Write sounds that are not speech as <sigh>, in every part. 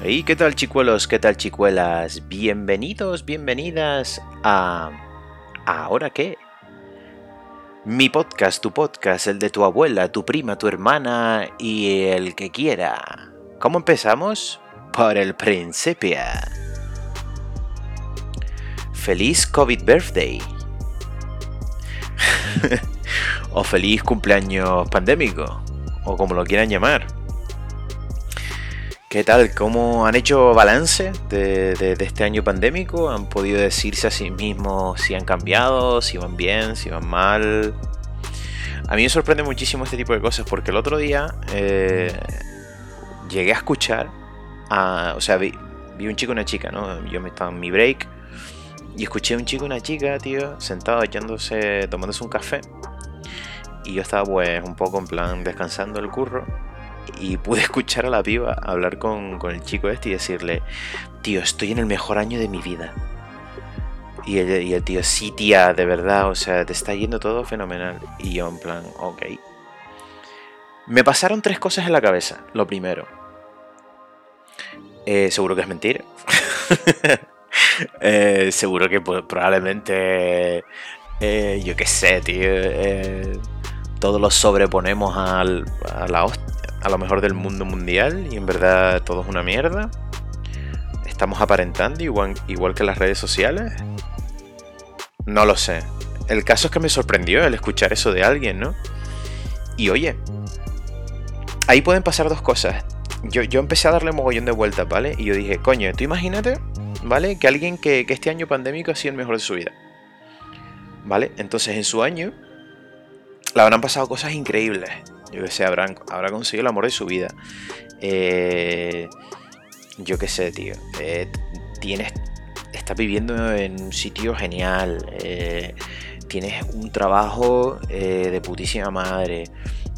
Hey, ¿qué tal chicuelos? ¿Qué tal chicuelas? Bienvenidos, bienvenidas a... ¿Ahora qué? Mi podcast, tu podcast, el de tu abuela, tu prima, tu hermana y el que quiera. ¿Cómo empezamos? Por el principio. Feliz COVID Birthday. <laughs> o feliz cumpleaños pandémico. O como lo quieran llamar. ¿Qué tal? ¿Cómo han hecho balance de, este año pandémico? ¿Han podido decirse a sí mismos si han cambiado, si van bien, si van mal? A mí me sorprende muchísimo este tipo de cosas porque el otro día eh, llegué a escuchar, a, o sea, vi, un chico y una chica, ¿no? Yo me estaba en mi break y escuché a un chico y una chica, tío, sentados echándose, tomándose un café. Y yo estaba pues un poco en plan descansando el curro y pude <laughs> escuchar a la piba hablar con, el chico este y decirle, tío, estoy en el mejor año de mi vida. Y el, y el, tío, sí, tía, de verdad, o sea, te está yendo todo fenomenal. Y yo en plan, ok. Me pasaron tres cosas en la cabeza. Lo primero, eh, seguro que es mentira. <laughs> Eh, seguro que probablemente, eh, yo qué sé, tío, todos los sobreponemos al, a la hostia a lo mejor del mundo mundial y en verdad todo es una mierda. Estamos aparentando igual, igual que las redes sociales. No lo sé. El caso es que me sorprendió el escuchar eso de alguien, ¿no? Y oye, ahí pueden pasar dos cosas. Yo, yo empecé a darle mogollón de vueltas, ¿vale? Y yo dije, coño, tú imagínate, ¿vale? Que alguien que, que este año pandémico ha sido el mejor de su vida. ¿Vale? Entonces en su año le habrán pasado cosas increíbles yo que sé, habrá conseguido el amor de su vida. Eh, yo qué sé, tío. Eh, tienes, estás viviendo en un sitio genial. Eh, tienes un trabajo de putísima madre.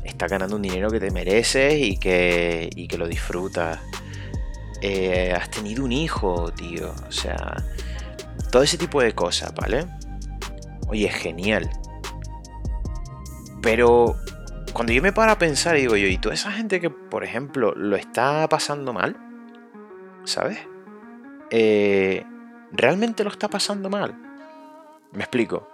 Estás ganando un dinero que te mereces y que, y que lo disfrutas. has tenido un hijo, tío. O sea, todo ese tipo de cosas, ¿vale? Oye, genial. Pero cuando yo me paro a pensar, digo yo, y toda esa gente que, por ejemplo, lo está pasando mal, ¿sabes? Eh, ¿Realmente lo está pasando mal? Me explico.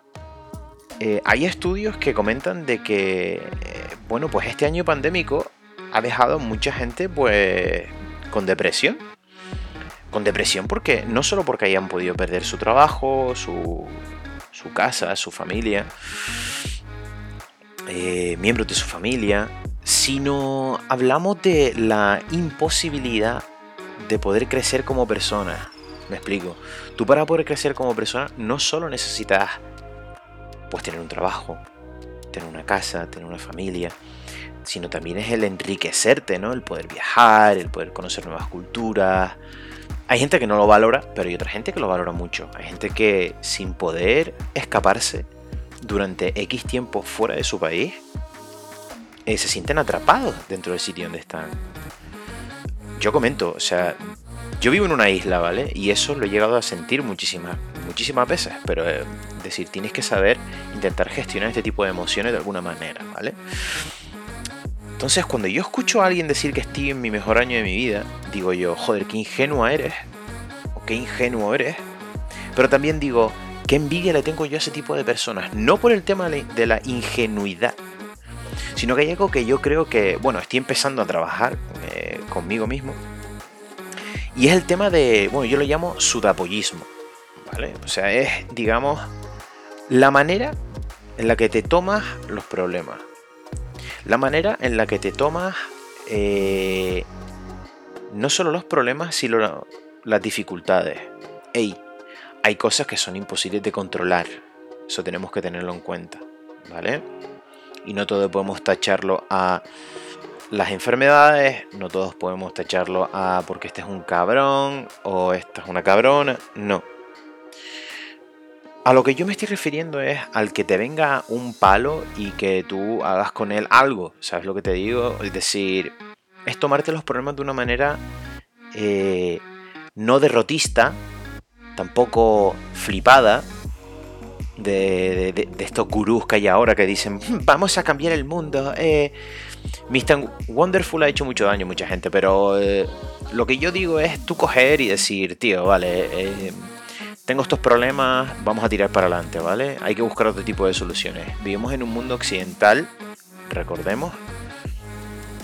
Eh, hay estudios que comentan de que, eh, bueno, pues este año pandémico ha dejado mucha gente, pues, con depresión. Con depresión porque, no solo porque hayan podido perder su trabajo, su, su casa, su familia, eh, miembros de su familia, sino hablamos de la imposibilidad de poder crecer como persona. Me explico. Tú para poder crecer como persona no solo necesitas pues tener un trabajo, tener una casa, tener una familia, sino también es el enriquecerte, ¿no? El poder viajar, el poder conocer nuevas culturas. Hay gente que no lo valora, pero hay otra gente que lo valora mucho. Hay gente que sin poder escaparse durante X tiempo fuera de su país, eh, se sienten atrapados dentro del sitio donde están. Yo comento, o sea, yo vivo en una isla, ¿vale? Y eso lo he llegado a sentir muchísimas, muchísimas veces, pero eh, decir, tienes que saber intentar gestionar este tipo de emociones de alguna manera, ¿vale? Entonces, cuando yo escucho a alguien decir que estoy en mi mejor año de mi vida, digo yo, joder, qué ingenua eres, o qué ingenuo eres, pero también digo, Qué envidia le tengo yo a ese tipo de personas. No por el tema de la ingenuidad, sino que hay algo que yo creo que, bueno, estoy empezando a trabajar eh, conmigo mismo. Y es el tema de, bueno, yo lo llamo sudapollismo. ¿Vale? O sea, es, digamos, la manera en la que te tomas los problemas. La manera en la que te tomas eh, no solo los problemas, sino las dificultades. Ey, hay cosas que son imposibles de controlar. Eso tenemos que tenerlo en cuenta, ¿vale? Y no todos podemos tacharlo a las enfermedades, no todos podemos tacharlo a porque este es un cabrón o esta es una cabrona, no. A lo que yo me estoy refiriendo es al que te venga un palo y que tú hagas con él algo, ¿sabes lo que te digo? Es decir, es tomarte los problemas de una manera eh, no derrotista, tampoco flipada, de, estos gurús que hay ahora que dicen, hmm, vamos a cambiar el mundo. Eh, Mr. Wonderful ha hecho mucho daño a mucha gente, pero eh, lo que yo digo es tú coger y decir, tío, vale, eh, tengo estos problemas, vamos a tirar para adelante, ¿vale? Hay que buscar otro tipo de soluciones. Vivimos en un mundo occidental, recordemos,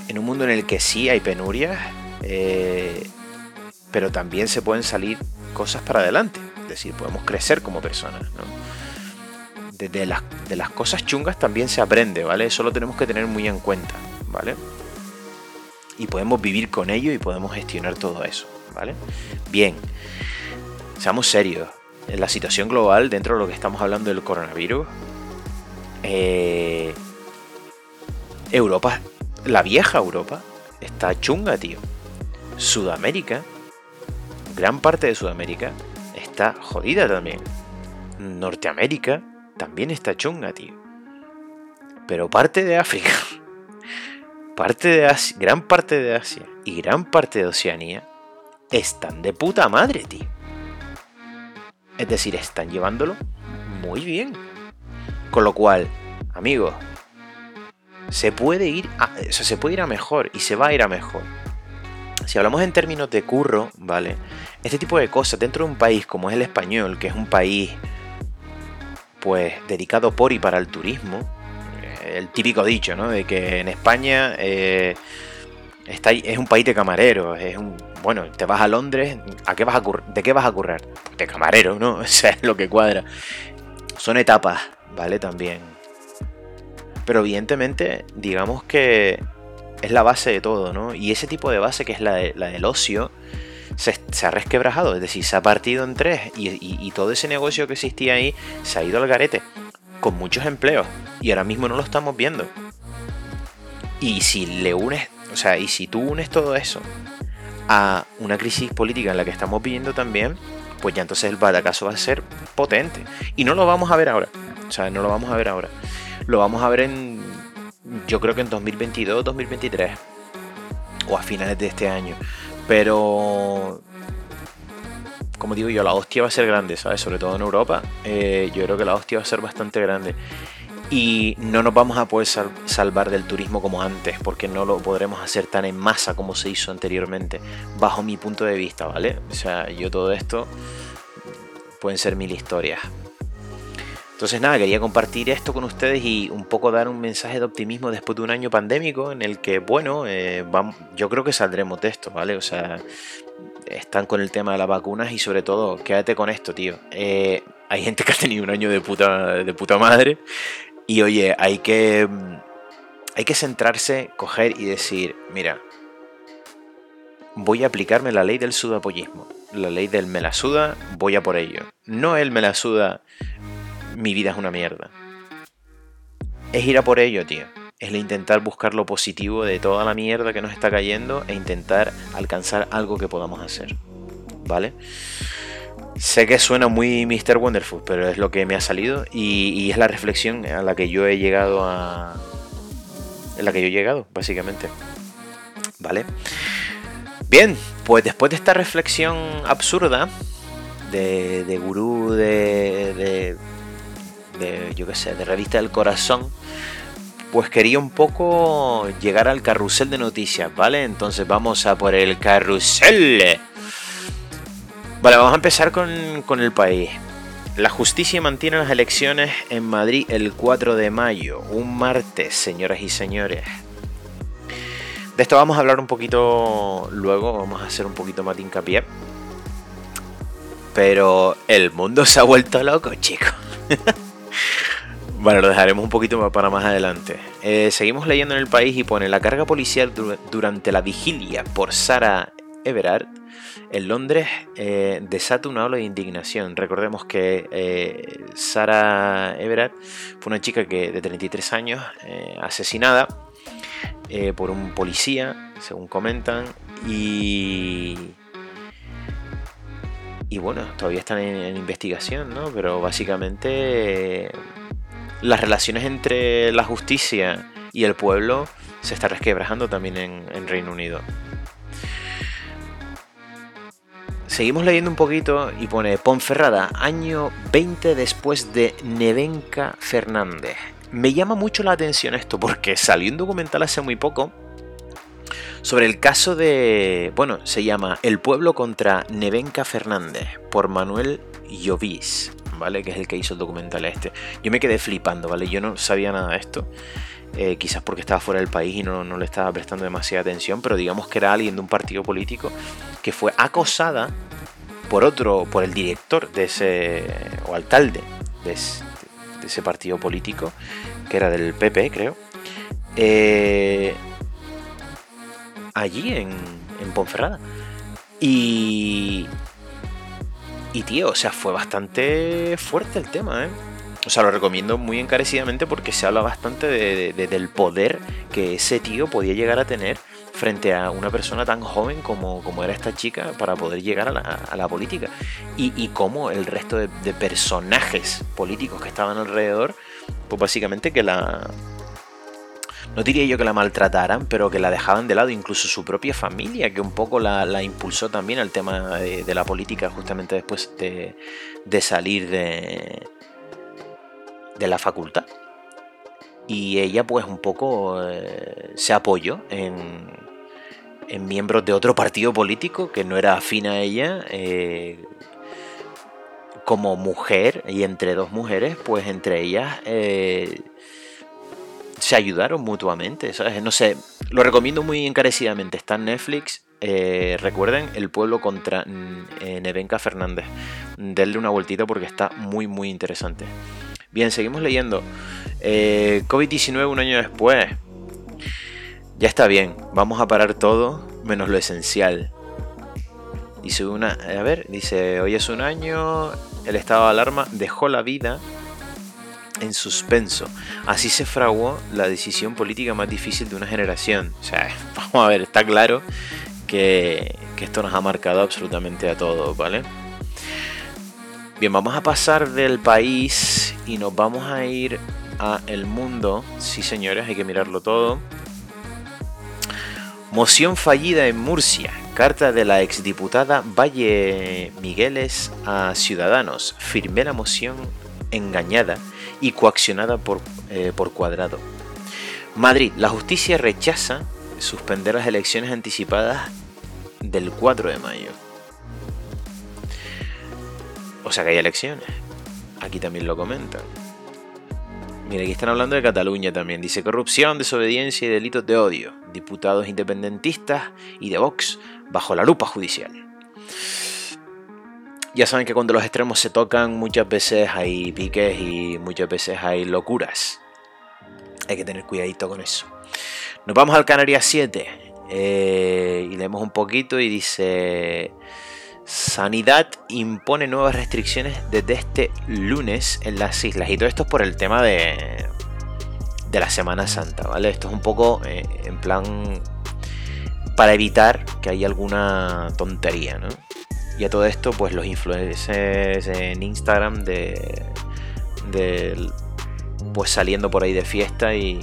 en un mundo en el que sí hay penurias, pero también se pueden salir cosas para adelante. Es decir, podemos crecer como personas, ¿no? de, las, de las cosas chungas también se aprende, ¿vale? Eso lo tenemos que tener muy en cuenta, ¿vale? Y podemos vivir con ello y podemos gestionar todo eso, ¿vale? Bien, seamos serios. En la situación global, dentro de lo que estamos hablando del coronavirus, eh, Europa, la vieja Europa, está chunga, tío. Sudamérica, gran parte de Sudamérica, está jodida también. Norteamérica también está chunga, tío. Pero parte de África, <laughs> parte de Asia, gran parte de Asia y gran parte de Oceanía están de puta madre, tío. Es decir, están llevándolo muy bien. Con lo cual, amigos, se puede ir a, se puede ir a mejor y se va a ir a mejor. Si hablamos en términos de curro, ¿vale? Este tipo de cosas dentro de un país como es el español, que es un país pues dedicado por y para el turismo. Eh, el típico dicho, ¿no? De que en España eh, está, es un país de camareros, es un... Bueno, te vas a Londres, ¿a qué vas a ¿de qué vas a currar? De camarero, ¿no? <laughs> O sea, es lo que cuadra. Son etapas, ¿vale? También. Pero evidentemente, digamos que es la base de todo, ¿no? Y ese tipo de base que es la, la del ocio, se, ha resquebrajado, es decir, se ha partido en tres y, todo ese negocio que existía ahí se ha ido al garete, con muchos empleos, y ahora mismo no lo estamos viendo. Y si le unes, o sea, y si tú unes todo eso a una crisis política en la que estamos viviendo también, pues ya entonces el batacazo va a ser potente. Y no lo vamos a ver ahora. O sea, no lo vamos a ver ahora. Lo vamos a ver en, yo creo que en 2022, 2023. O a finales de este año. Pero, como digo yo, la hostia va a ser grande, ¿sabes? Sobre todo en Europa. Eh, yo creo que la hostia va a ser bastante grande. Y no nos vamos a poder salvar del turismo como antes, porque no lo podremos hacer tan en masa como se hizo anteriormente, bajo mi punto de vista, ¿vale? O sea, yo todo esto pueden ser mil historias. Entonces nada, quería compartir esto con ustedes y un poco dar un mensaje de optimismo después de un año pandémico en el que, bueno, eh, vamos, yo creo que saldremos de esto, ¿vale? O sea, están con el tema de las vacunas y sobre todo, quédate con esto, tío. Eh, hay gente que ha tenido un año de puta, de puta madre y oye, hay que, hay que centrarse, coger y decir, mira, voy a aplicarme la ley del sudapollismo, la ley del me la suda, voy a por ello. No el me la suda mi vida es una mierda. Es ir a por ello, tío. Es intentar buscar lo positivo de toda la mierda que nos está cayendo e intentar alcanzar algo que podamos hacer. ¿Vale? Sé que suena muy Mr. Wonderful, pero es lo que me ha salido y, es la reflexión a la que yo he llegado a. En la que yo he llegado, básicamente. ¿Vale? Bien, pues después de esta reflexión absurda de, de gurú, de de, yo qué sé, de revista del corazón, pues quería un poco llegar al carrusel de noticias, ¿vale? Entonces vamos a por el carrusel. Vale, vamos a empezar con, con el país. La justicia mantiene las elecciones en Madrid el 4 de mayo, un martes, señoras y señores. De esto vamos a hablar un poquito luego, vamos a hacer un poquito más de hincapié. Pero el mundo se ha vuelto loco, chicos. <laughs> Bueno, lo dejaremos un poquito para más adelante. Eh, seguimos leyendo en el país y pone la carga policial durante la vigilia por Sara Everard en Londres eh, desata una ola de indignación. Recordemos que eh, Sara Everard fue una chica que de 33 años asesinada por un policía, según comentan, y y bueno, todavía están en, investigación, ¿no? Pero básicamente las relaciones entre la justicia y el pueblo se está resquebrajando también en, Reino Unido. seguimos leyendo un poquito y pone Ponferrada, año 20 después de Nevenka Fernández. Me llama mucho la atención esto porque salió un documental hace muy poco sobre el caso de, bueno, se llama El pueblo contra Nevenka Fernández por Manuel Llovis, ¿vale? Que es el que hizo el documental este. Yo me quedé flipando, ¿vale? Yo no sabía nada de esto. Eh, quizás porque estaba fuera del país y no, le estaba prestando demasiada atención, pero digamos que era alguien de un partido político que fue acosada por otro, por el director de ese, o alcalde de ese, partido político, que era del PP, creo, eh, allí en, en Ponferrada. Y, y tío, o sea, fue bastante fuerte el tema, ¿eh? O sea, lo recomiendo muy encarecidamente porque se habla bastante del poder que ese tío podía llegar a tener frente a una persona tan joven como, como era esta chica para poder llegar a la, política. Y, y cómo el resto de, personajes políticos que estaban alrededor, pues básicamente que la... No diría yo que la maltrataran, pero que la dejaban de lado, incluso su propia familia, que un poco la, impulsó también al tema de, la política justamente después de salir de, de la facultad. Y ella pues un poco eh, se apoyó en, en, miembros de otro partido político que no era afín a ella. Eh, como mujer y entre dos mujeres, pues entre ellas eh, se ayudaron mutuamente. No sé, lo recomiendo muy encarecidamente. Está en Netflix. recuerden, El pueblo contra Nevenka Fernández. Denle una vueltita porque está muy, muy interesante. Bien, seguimos leyendo. Eh, COVID-19 un año después. Ya está bien, vamos a parar todo menos lo esencial. Dice una, a ver, dice, hoy es un año, el estado de alarma dejó la vida en suspenso. Así se fraguó la decisión política más difícil de una generación. O sea, <laughs> vamos a ver, está claro que, esto nos ha marcado absolutamente a todos, ¿vale? Bien, vamos a pasar del país y nos vamos a ir a el mundo. Sí, señores, hay que mirarlo todo. Moción fallida en Murcia. Carta de la exdiputada Valle Migueles a Ciudadanos. Firmé la moción engañada y coaccionada por, eh, por cuadrado. Madrid. La justicia rechaza suspender las elecciones anticipadas del 4 de mayo. O sea que hay elecciones. Aquí también lo comentan. Mira, aquí están hablando de Cataluña también. Dice corrupción, desobediencia y delitos de odio. Diputados independentistas y de Vox bajo la lupa judicial. Ya saben que cuando los extremos se tocan muchas veces hay piques y muchas veces hay locuras. Hay que tener cuidadito con eso. Nos vamos al Canarias 7 eh, y leemos un poquito y dice... Sanidad impone nuevas restricciones desde este lunes en las islas. Y todo esto es por el tema de, de la Semana Santa, ¿vale? Esto es un poco eh, en plan para evitar que haya alguna tontería, ¿no? Y a todo esto, pues los influencers en Instagram de, de pues saliendo por ahí de fiesta y,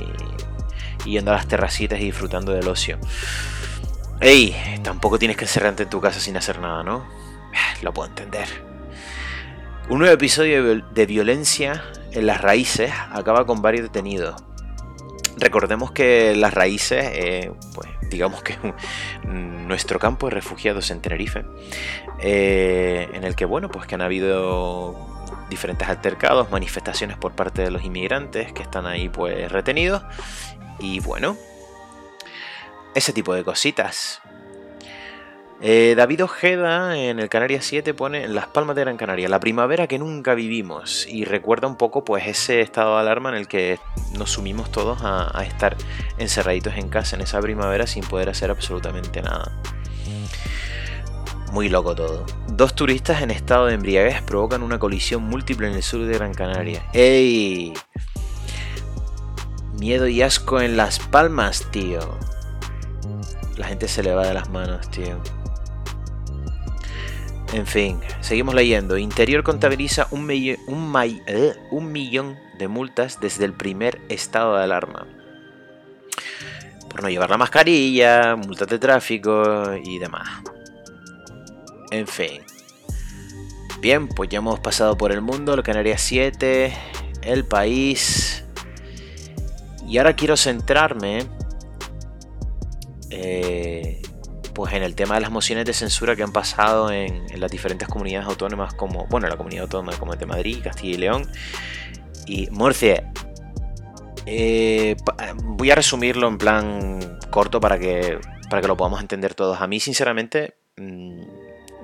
y yendo a las terracitas y disfrutando del ocio. Ey, tampoco tienes que encerrarte en tu casa sin hacer nada, ¿no? <sighs> Lo puedo entender. Un nuevo episodio de violencia en las raíces acaba con varios detenidos. Recordemos que las raíces, eh, pues digamos que <laughs> nuestro campo de refugiados en Tenerife, eh, en el que bueno, pues que han habido diferentes altercados, manifestaciones por parte de los inmigrantes que están ahí pues retenidos y bueno, ese tipo de cositas. Eh, David Ojeda en el Canarias 7 pone Las Palmas de Gran Canaria, la primavera que nunca vivimos y recuerda un poco pues ese estado de alarma en el que nos sumimos todos a, a estar encerraditos en casa en esa primavera sin poder hacer absolutamente nada. Muy loco todo. Dos turistas en estado de embriaguez provocan una colisión múltiple en el sur de Gran Canaria. ¡Ey! Miedo y asco en Las Palmas, tío la gente se le va de las manos, tío. En fin, seguimos leyendo. Interior contabiliza un, eh, un millón de multas desde el primer estado de alarma. Por no llevar la mascarilla, multas de tráfico y demás. En fin. Bien, pues ya hemos pasado por el mundo, el Canarias 7, el país. Y ahora quiero centrarme eh, pues en el tema de las mociones de censura que han pasado en, las diferentes comunidades autónomas como, bueno, la comunidad autónoma como de Madrid, Castilla y León y Murcia. Eh, voy a resumirlo en plan corto para que, para que lo podamos entender todos. A mí, sinceramente, mm,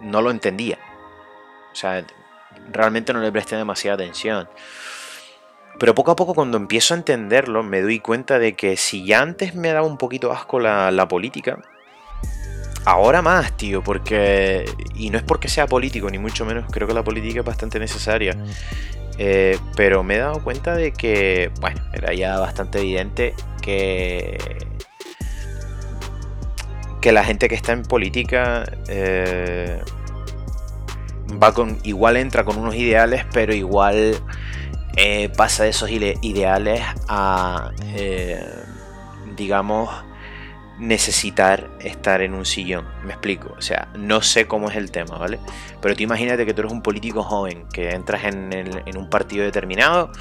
no lo entendía. O sea, realmente no le presté demasiada atención. Pero poco a poco cuando empiezo a entenderlo me doy cuenta de que si ya antes me daba un poquito asco la, política, ahora más, tío, porque... Y no es porque sea político, ni mucho menos, creo que la política es bastante necesaria. Eh, pero me he dado cuenta de que, bueno, era ya bastante evidente que... Que la gente que está en política... Eh, va con. igual entra con unos ideales, pero igual eh, pasa de esos ideales a, digamos, necesitar estar en un sillón. Me explico. O sea, no sé cómo es el tema, ¿vale? Pero tú imagínate que tú eres un político joven, que entras en, un partido determinado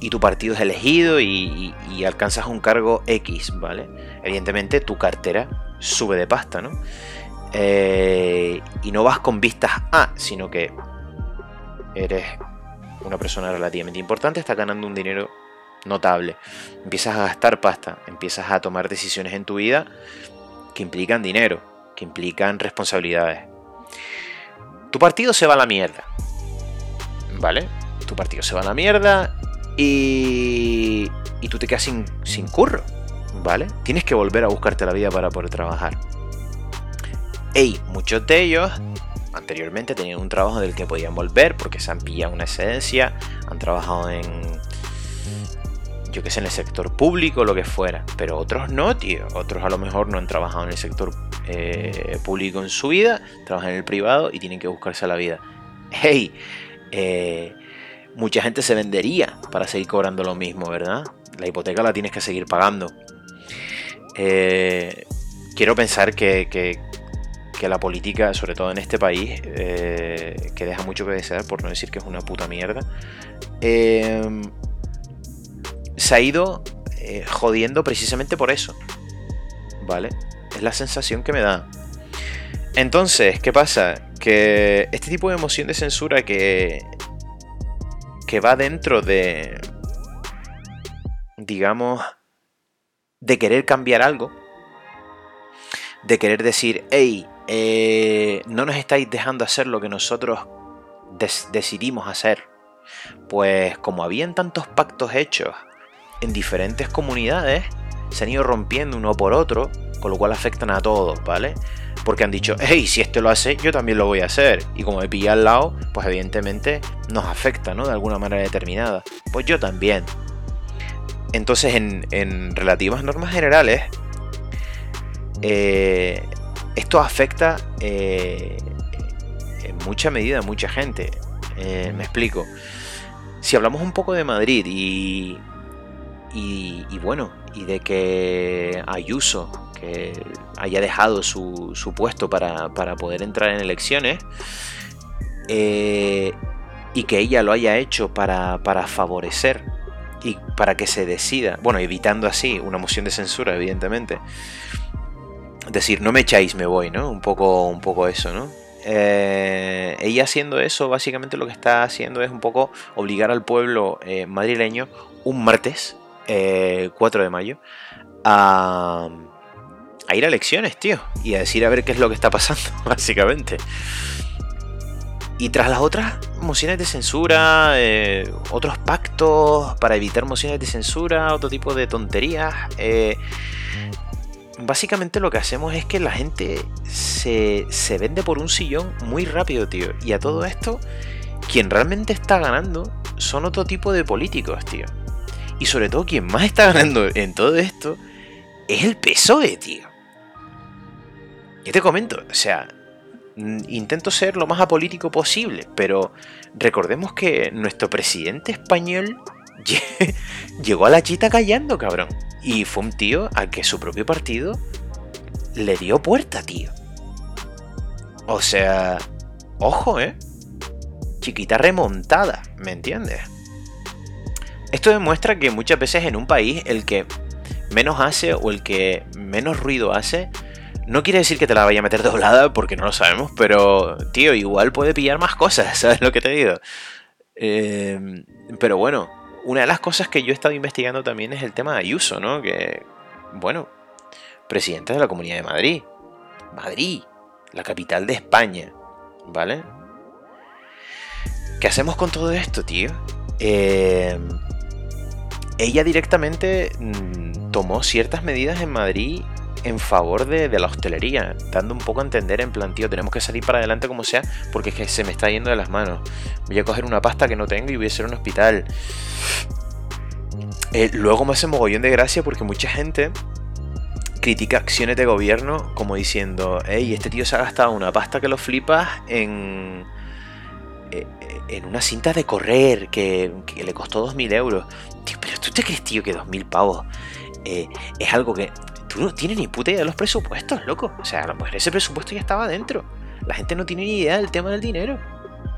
y tu partido es elegido y, alcanzas un cargo X, ¿vale? Evidentemente tu cartera sube de pasta, ¿no? Eh, y no vas con vistas a, sino que eres una persona relativamente importante, estás ganando un dinero notable. Empiezas a gastar pasta, empiezas a tomar decisiones en tu vida que implican dinero, que implican responsabilidades. Tu partido se va a la mierda. ¿Vale? Tu partido se va a la mierda y, y tú te quedas sin, sin curro. ¿Vale? Tienes que volver a buscarte la vida para poder trabajar. Ey, muchos de ellos anteriormente tenían un trabajo del que podían volver porque se han pillado una excedencia, han trabajado en, yo que sé, en el sector público, lo que fuera. Pero otros no, tío. Otros a lo mejor no han trabajado en el sector eh, público en su vida, trabajan en el privado y tienen que buscarse la vida. Hey, eh, mucha gente se vendería para seguir cobrando lo mismo, ¿verdad? La hipoteca la tienes que seguir pagando. Eh, quiero pensar que, que la política, sobre todo en este país, que deja mucho que desear, por no decir que es una puta mierda, se ha ido eh, jodiendo precisamente por eso. ¿Vale? Es la sensación que me da. Entonces, ¿qué pasa? Que este tipo de emoción de censura que, que va dentro de, digamos, de querer cambiar algo, de querer decir, hey, eh, no nos estáis dejando hacer lo que nosotros decidimos hacer. Pues como habían tantos pactos hechos en diferentes comunidades, se han ido rompiendo uno por otro, con lo cual afectan a todos, ¿vale? Porque han dicho, hey, si este lo hace, yo también lo voy a hacer. Y como me pilla al lado, pues evidentemente nos afecta, ¿no? De alguna manera determinada. Pues yo también. Entonces, en, relativas normas generales, eh, esto afecta eh, en mucha medida a mucha gente. Eh, me explico. Si hablamos un poco de Madrid y, y, bueno, y de que Ayuso, que haya dejado su, puesto para, poder entrar en elecciones, eh, y que ella lo haya hecho para, para favorecer y para que se decida, bueno, evitando así una moción de censura, evidentemente, decir, no me echáis, me voy, ¿no? Un poco, un poco eso, ¿no? Eh, ella haciendo eso, básicamente lo que está haciendo es un poco obligar al pueblo eh, madrileño un martes, 4 eh, de mayo, a, a, ir a elecciones, tío, y a decir a ver qué es lo que está pasando, <laughs> básicamente. Y tras las otras mociones de censura, otros pactos para evitar mociones de censura, otro tipo de tonterías, básicamente lo que hacemos es que la gente se, vende por un sillón muy rápido, tío. Y a todo esto, quien realmente está ganando son otro tipo de políticos, tío. Y sobre todo, quien más está ganando en todo esto es el PSOE, tío. Yo te comento, o sea, intento ser lo más apolítico posible, pero recordemos que nuestro presidente español <laughs> llegó a la chita callando, cabrón. Y fue un tío al que su propio partido le dio puerta, tío. O sea, ojo, ¿eh? Chiquita remontada, ¿me entiendes? Esto demuestra que muchas veces en un país el que menos hace o el que menos ruido hace, no quiere decir que te la vaya a meter doblada porque no lo sabemos, pero, tío, igual puede pillar más cosas, <laughs> ¿sabes lo que te digo? Eh, pero bueno, una de las cosas que yo he estado investigando también es el tema de Ayuso, ¿no? Que, bueno, presidente de la Comunidad de Madrid. Madrid, la capital de España, ¿vale? ¿Qué hacemos con todo esto, tío? Eh, ella directamente mm, tomó ciertas medidas en Madrid en favor de, la hostelería, dando un poco a entender en plan, tío, tenemos que salir para adelante como sea, porque es que se me está yendo de las manos. Voy a coger una pasta que no tengo y voy a hacer un hospital. Eh, luego me hace mogollón de gracia porque mucha gente critica acciones de gobierno como diciendo, hey, este tío se ha gastado una pasta que lo flipas en, eh, en una cinta de correr que, le costó 2.000 euros. Tío, pero tú te crees, tío, que 2.000 pavos eh, es algo que tú no tienes ni puta idea de los presupuestos, loco. O sea, a lo mejor ese presupuesto ya estaba dentro. La gente no tiene ni idea del tema del dinero.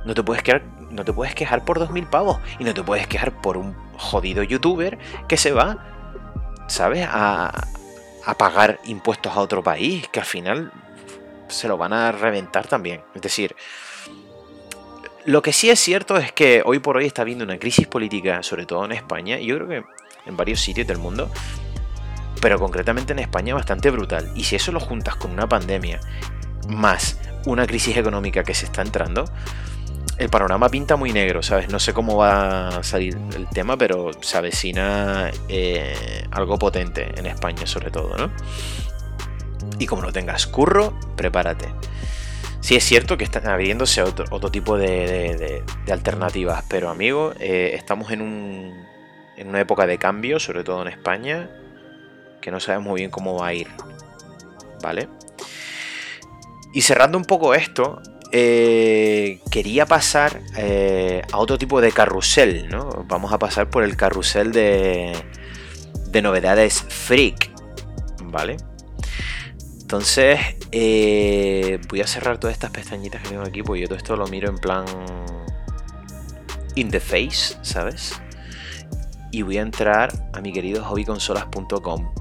No te puedes quedar, no te puedes quejar por 2.000 pavos. Y no te puedes quejar por un jodido youtuber que se va, ¿sabes? A, a pagar impuestos a otro país. Que al final se lo van a reventar también. Es decir, lo que sí es cierto es que hoy por hoy está habiendo una crisis política, sobre todo en España, y yo creo que en varios sitios del mundo, pero concretamente en España bastante brutal. Y si eso lo juntas con una pandemia más una crisis económica que se está entrando, el panorama pinta muy negro, ¿sabes? No sé cómo va a salir el tema, pero se avecina eh, algo potente en España sobre todo, ¿no? Y como no tengas curro, prepárate. Sí es cierto que están abriéndose otro, otro tipo de, alternativas, pero amigo, eh, estamos en, un, en una época de cambio, sobre todo en España, que no sabemos muy bien cómo va a ir. ¿Vale? Y cerrando un poco esto, eh, quería pasar eh, a otro tipo de carrusel, ¿no? Vamos a pasar por el carrusel de, de novedades freak, ¿vale? Entonces, eh, voy a cerrar todas estas pestañitas que tengo aquí, porque yo todo esto lo miro en plan in the face, ¿sabes? Y voy a entrar a mi querido hobbyconsolas.com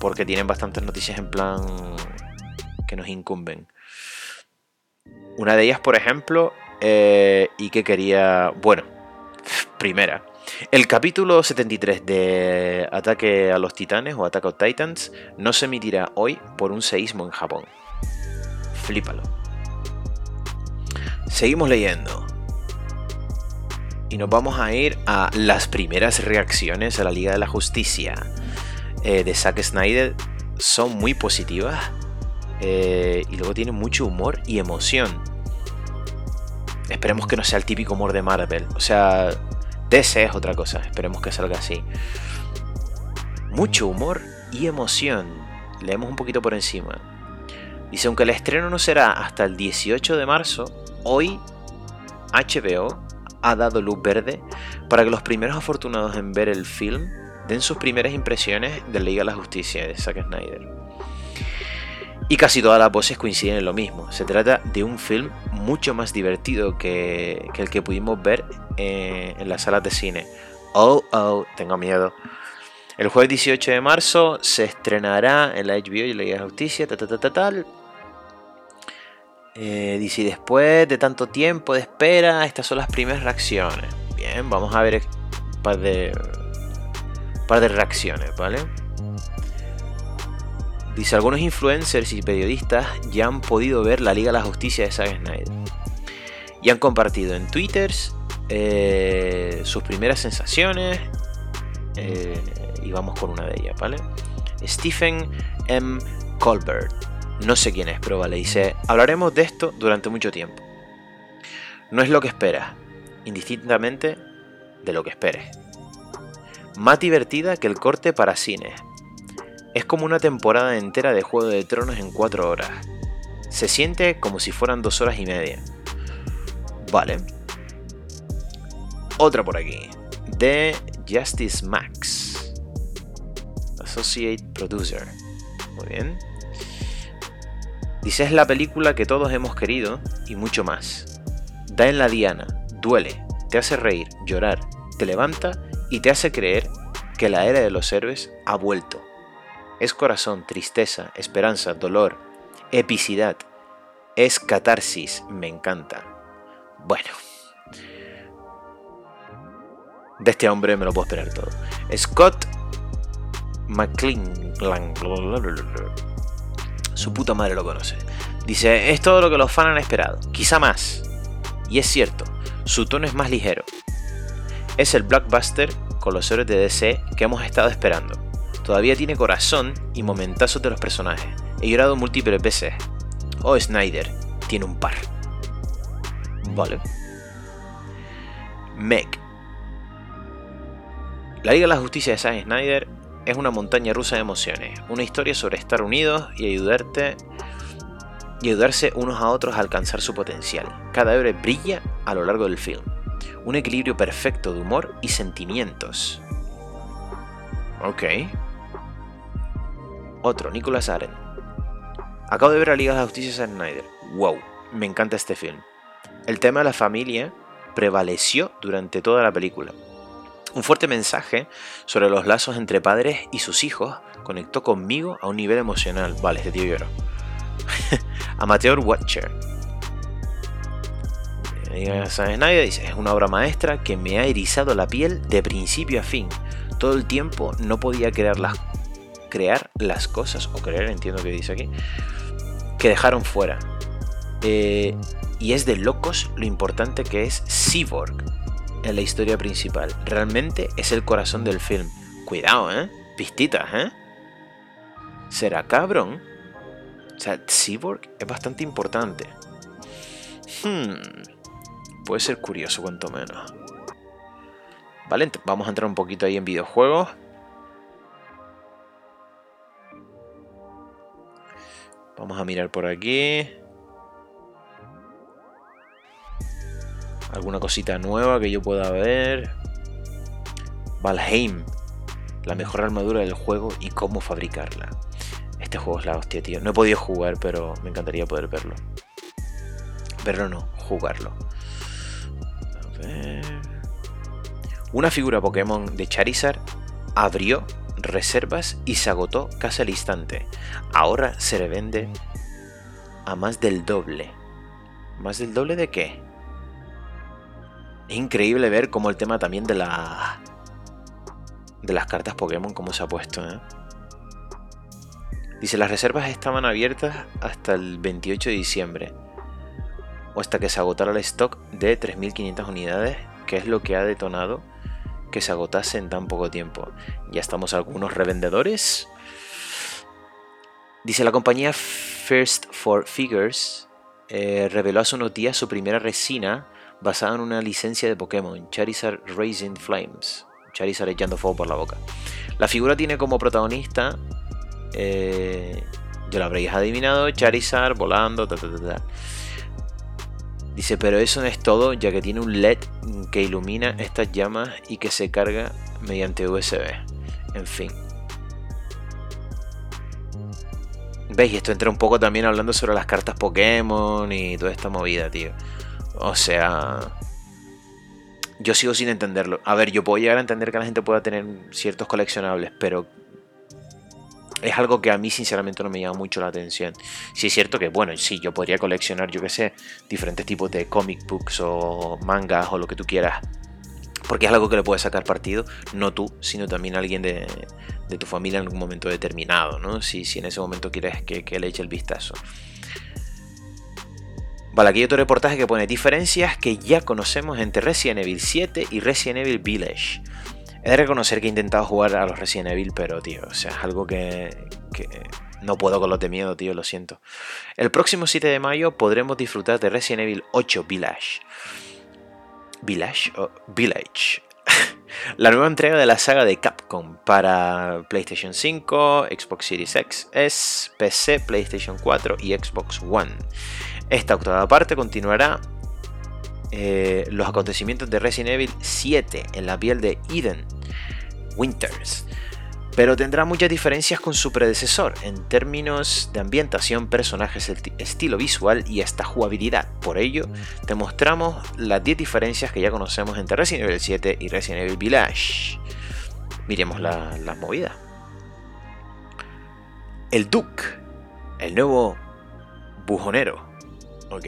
porque tienen bastantes noticias en plan que nos incumben. Una de ellas, por ejemplo, eh, y que quería, bueno, <laughs> primera, el capítulo 73 de Ataque a los Titanes o Attack of Titans no se emitirá hoy por un seísmo en Japón. Flípalo. Seguimos leyendo. Y nos vamos a ir a las primeras reacciones a la Liga de la Justicia. Eh, de Zack Snyder son muy positivas eh, y luego tiene mucho humor y emoción. Esperemos que no sea el típico humor de Marvel. O sea, DC es otra cosa. Esperemos que salga así. Mucho humor y emoción. Leemos un poquito por encima. Dice, aunque el estreno no será hasta el 18 de marzo, hoy HBO ha dado luz verde para que los primeros afortunados en ver el film den sus primeras impresiones de Liga de la Justicia de Zack Snyder. Y casi todas las voces coinciden en lo mismo. Se trata de un film mucho más divertido que, el que pudimos ver eh, en las salas de cine. Oh, oh, tengo miedo. El jueves 18 de marzo se estrenará en la HBO y la Liga de Justicia, tal, tal, tal, tal. Eh, dice, después de tanto tiempo de espera, estas son las primeras reacciones. Bien, vamos a ver un par de par de reacciones, ¿vale? Dice, algunos influencers y periodistas ya han podido ver la Liga de la Justicia de Zack Snyder. Y han compartido en Twitter eh, sus primeras sensaciones. Eh, y vamos con una de ellas, ¿vale? Stephen M. Colbert. No sé quién es, pero vale. Dice, hablaremos de esto durante mucho tiempo. No es lo que esperas, indistintamente de lo que esperes más divertida que el corte para cine. Es como una temporada entera de Juego de Tronos en 4 horas. Se siente como si fueran 2 horas y media. Vale. Otra por aquí. De Justice Max. Associate Producer. Muy bien. Dice, es la película que todos hemos querido y mucho más. Da en la diana, duele, te hace reír, llorar, te levanta y te hace creer que la era de los héroes ha vuelto. Es corazón, tristeza, esperanza, dolor, epicidad. Es catarsis, me encanta. Bueno. De este hombre me lo puedo esperar todo. Scott McLean. Su puta madre lo conoce. Dice, es todo lo que los fans han esperado, quizá más. Y es cierto, su tono es más ligero. Es el blockbuster con los héroes de DC que hemos estado esperando. Todavía tiene corazón y momentazos de los personajes. He llorado múltiples veces. Oh, Snyder, tiene un par. Vale. Meg. La Liga de la Justicia de Zack Snyder es una montaña rusa de emociones, una historia sobre estar unidos y ayudarte y ayudarse unos a otros a alcanzar su potencial. Cada héroe brilla a lo largo del film. Un equilibrio perfecto de humor y sentimientos. Ok. Otro, Nicholas Aren. Acabo de ver a Liga de Justicia de Snyder. Wow, me encanta este film. El tema de la familia prevaleció durante toda la película. Un fuerte mensaje sobre los lazos entre padres y sus hijos conectó conmigo a un nivel emocional. Vale, este tío lloró. <laughs> Amateur Watcher. Snyder dice, es una obra maestra que me ha erizado la piel de principio a fin. Todo el tiempo no podía crear las, crear las cosas, o creer, entiendo que dice aquí, que dejaron fuera. Eh, y es de locos lo importante que es Cyborg en la historia principal. Realmente es el corazón del film. Cuidado, ¿eh? Pistitas, ¿eh? ¿Será cabrón? O sea, Cyborg es bastante importante. Hmm. Puede ser curioso, cuanto menos. Vale, vamos a entrar un poquito ahí en videojuegos. Vamos a mirar por aquí. alguna cosita nueva que yo pueda ver. Valheim, la mejor armadura del juego y cómo fabricarla. Este juego es la hostia, tío. No he podido jugar, pero me encantaría poder verlo. Verlo no, jugarlo. A ver. Una figura Pokémon de Charizard abrió reservas y se agotó casi al instante. Ahora se le vende a más del doble. ¿Más del doble de qué? Increíble ver cómo el tema también de la de las cartas Pokémon cómo se ha puesto, ¿eh? Dice, las reservas estaban abiertas hasta el 28 de diciembre. O hasta que se agotara el stock de 3.500 unidades, que es lo que ha detonado que se agotase en tan poco tiempo. Ya estamos algunos revendedores. Dice, la compañía First for Figures eh, reveló hace unos días su primera resina basada en una licencia de Pokémon, Charizard Raising Flames. Charizard echando fuego por la boca. La figura tiene como protagonista, eh, ya lo habréis adivinado, Charizard volando, Dice, pero eso no es todo, ya que tiene un LED que ilumina estas llamas y que se carga mediante USB. En fin. ¿Veis? Esto entra un poco también hablando sobre las cartas Pokémon y toda esta movida, tío. O sea, yo sigo sin entenderlo. A ver, yo puedo llegar a entender que la gente pueda tener ciertos coleccionables, pero es algo que a mí sinceramente no me llama mucho la atención. Si es cierto que, bueno, sí, yo podría coleccionar, yo qué sé, diferentes tipos de comic books o mangas o lo que tú quieras. Porque es algo que le puedes sacar partido, no tú, sino también alguien de, tu familia en algún momento determinado, ¿no? Si, si en ese momento quieres que, que le eche el vistazo. Vale, aquí hay otro reportaje que pone diferencias que ya conocemos entre Resident Evil 7 y Resident Evil Village. He de reconocer que he intentado jugar a los Resident Evil, pero tío, o sea, es algo que, no puedo con los de miedo, tío, lo siento. El próximo 7 de mayo podremos disfrutar de Resident Evil 8 Village. Village o Village. <laughs> la nueva entrega de la saga de Capcom para PlayStation 5, Xbox Series X, S, PC, PlayStation 4 y Xbox One. Esta octava parte continuará eh, los acontecimientos de Resident Evil 7 en la piel de Eden Winters. pero tendrá muchas diferencias con su predecesor en términos de ambientación, personajes, estilo visual y hasta jugabilidad. Por ello, te mostramos las 10 diferencias que ya conocemos entre Resident Evil 7 y Resident Evil Village. Miremos las la movidas. El Duke, el nuevo bujonero. Ok.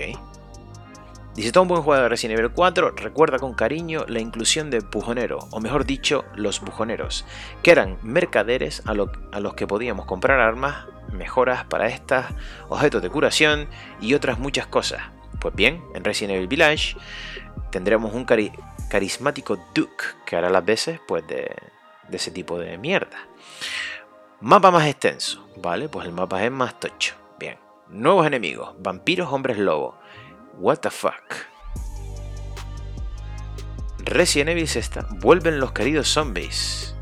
Dice todo un buen juego de Evil 4 recuerda con cariño la inclusión de bujonero, o mejor dicho, los bujoneros, que eran mercaderes a, los que podíamos comprar armas, mejoras para estas, objetos de curación y otras muchas cosas. Pues bien, en Resident Evil Village tendremos un carismático Duke que hará las veces pues, de, de ese tipo de mierda. Mapa más extenso, ¿vale? Pues el mapa es más tocho. Bien. Nuevos enemigos, vampiros, hombres lobo What the fuck. Resident Evil está. Vuelven los queridos zombies.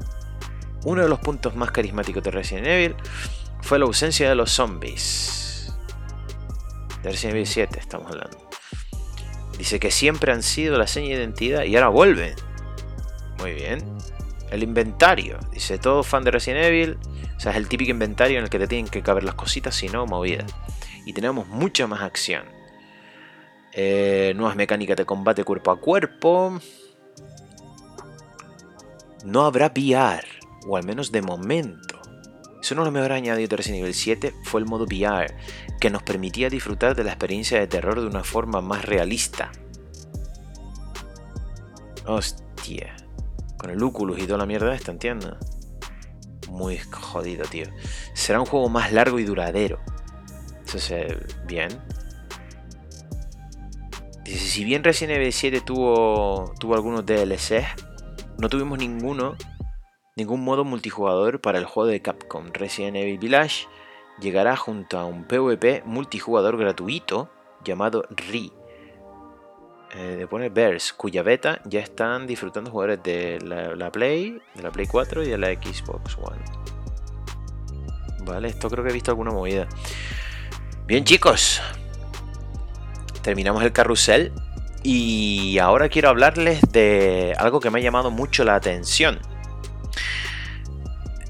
Uno de los puntos más carismáticos de Resident Evil fue la ausencia de los zombies. De Resident Evil 7 estamos hablando. Dice que siempre han sido la seña de identidad y ahora vuelven. Muy bien. El inventario. Dice todo fan de Resident Evil. O sea, es el típico inventario en el que te tienen que caber las cositas, si no, movidas. Y tenemos mucha más acción. Eh, nuevas mecánicas de combate cuerpo a cuerpo. No habrá VR, o al menos de momento. Eso no lo mejor añadido de Resident Evil 7 fue el modo VR, que nos permitía disfrutar de la experiencia de terror de una forma más realista. Hostia. Con el Oculus y toda la mierda esta, entiendo. Muy jodido, tío. Será un juego más largo y duradero. Eso es bien. Dice, si bien Resident Evil 7 tuvo, tuvo algunos DLCs, no tuvimos ninguno, ningún modo multijugador para el juego de Capcom. Resident Evil Village llegará junto a un PvP multijugador gratuito llamado RE. Eh, de Bears, cuya beta ya están disfrutando jugadores de la, Play, de la Play 4 y de la Xbox One. Vale, esto creo que he visto alguna movida. Bien chicos, terminamos el carrusel y ahora quiero hablarles de algo que me ha llamado mucho la atención.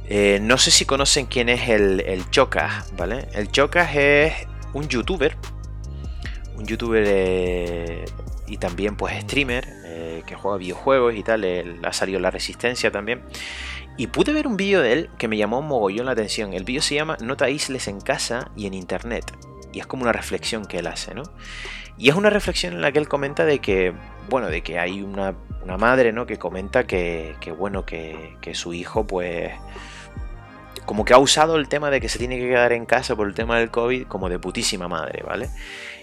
Eh, no sé si conocen quién es el, el Chocas, ¿vale? El Chocas es un youtuber, un youtuber eh, y también pues streamer eh, que juega videojuegos y tal, ha salido La Resistencia también. Y pude ver un vídeo de él que me llamó mogollón la atención. El vídeo se llama Nota Isles en casa y en internet. Y es como una reflexión que él hace, ¿no? Y es una reflexión en la que él comenta de que, bueno, de que hay una, madre, ¿no? Que comenta que, bueno, que, su hijo, pues, como que ha usado el tema de que se tiene que quedar en casa por el tema del COVID como de putísima madre, ¿vale?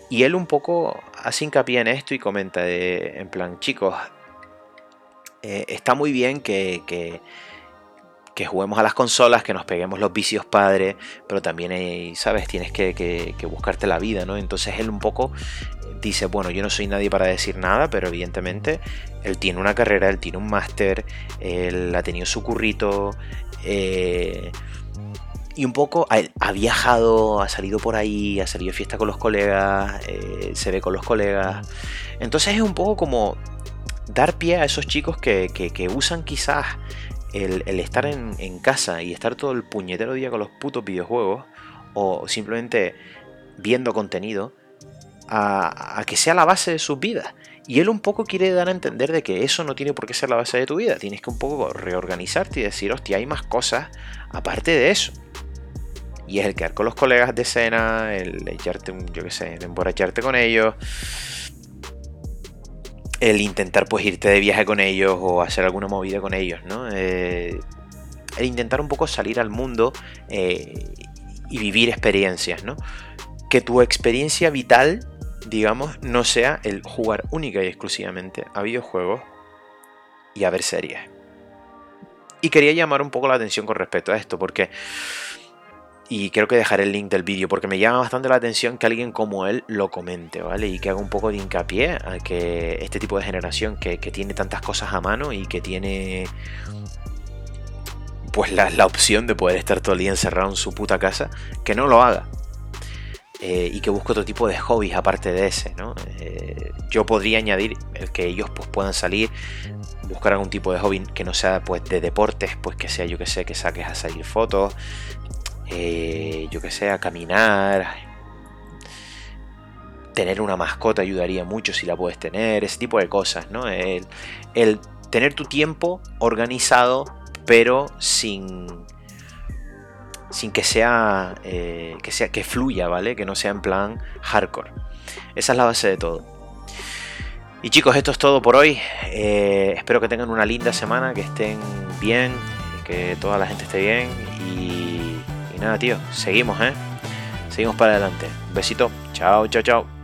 Y él un poco hace hincapié en esto y comenta de, en plan, chicos, eh, está muy bien que, que que juguemos a las consolas, que nos peguemos los vicios padres, pero también, ¿sabes? Tienes que, que, buscarte la vida, ¿no? Entonces él un poco dice, bueno, yo no soy nadie para decir nada, pero evidentemente él tiene una carrera, él tiene un máster, él ha tenido su currito, eh, y un poco ha, viajado, ha salido por ahí, ha salido fiesta con los colegas, eh, se ve con los colegas. Entonces es un poco como dar pie a esos chicos que, que usan quizás el, estar en, casa y estar todo el puñetero día con los putos videojuegos o simplemente viendo contenido a, que sea la base de sus vidas. Y él un poco quiere dar a entender de que eso no tiene por qué ser la base de tu vida. Tienes que un poco reorganizarte y decir, hostia, hay más cosas aparte de eso. Y es el quedar con los colegas de cena, el echarte, yo qué sé, emborracharte con ellos, el intentar pues irte de viaje con ellos o hacer alguna movida con ellos, ¿no? Eh, el intentar un poco salir al mundo eh, y vivir experiencias, ¿no? Que tu experiencia vital, digamos, no sea el jugar única y exclusivamente a videojuegos y a ver series. Y quería llamar un poco la atención con respecto a esto, porque y creo que dejaré el link del vídeo porque me llama bastante la atención que alguien como él lo comente, ¿vale? Y que haga un poco de hincapié a que este tipo de generación que, tiene tantas cosas a mano y que tiene pues la, opción de poder estar todo el día encerrado en su puta casa, que no lo haga. eh, y que busque otro tipo de hobbies aparte de ese. ¿no? Eh, yo podría añadir el que ellos pues, puedan salir, buscar algún tipo de hobby que no sea pues, de deportes, pues que sea yo que sé, que saques a salir fotos, eh, yo que sé, a caminar. Tener una mascota ayudaría mucho si la puedes tener, ese tipo de cosas, ¿no? el tener tu tiempo organizado, pero sin, sin que sea, eh, que sea que fluya, ¿vale? Que no sea en plan hardcore. Esa es la base de todo. Y chicos, esto es todo por hoy. Eh, espero que tengan una linda semana, que estén bien, que toda la gente esté bien. Y, nada, tío, seguimos, ¿eh? Seguimos para adelante. Un besito. Chao, chao, chao.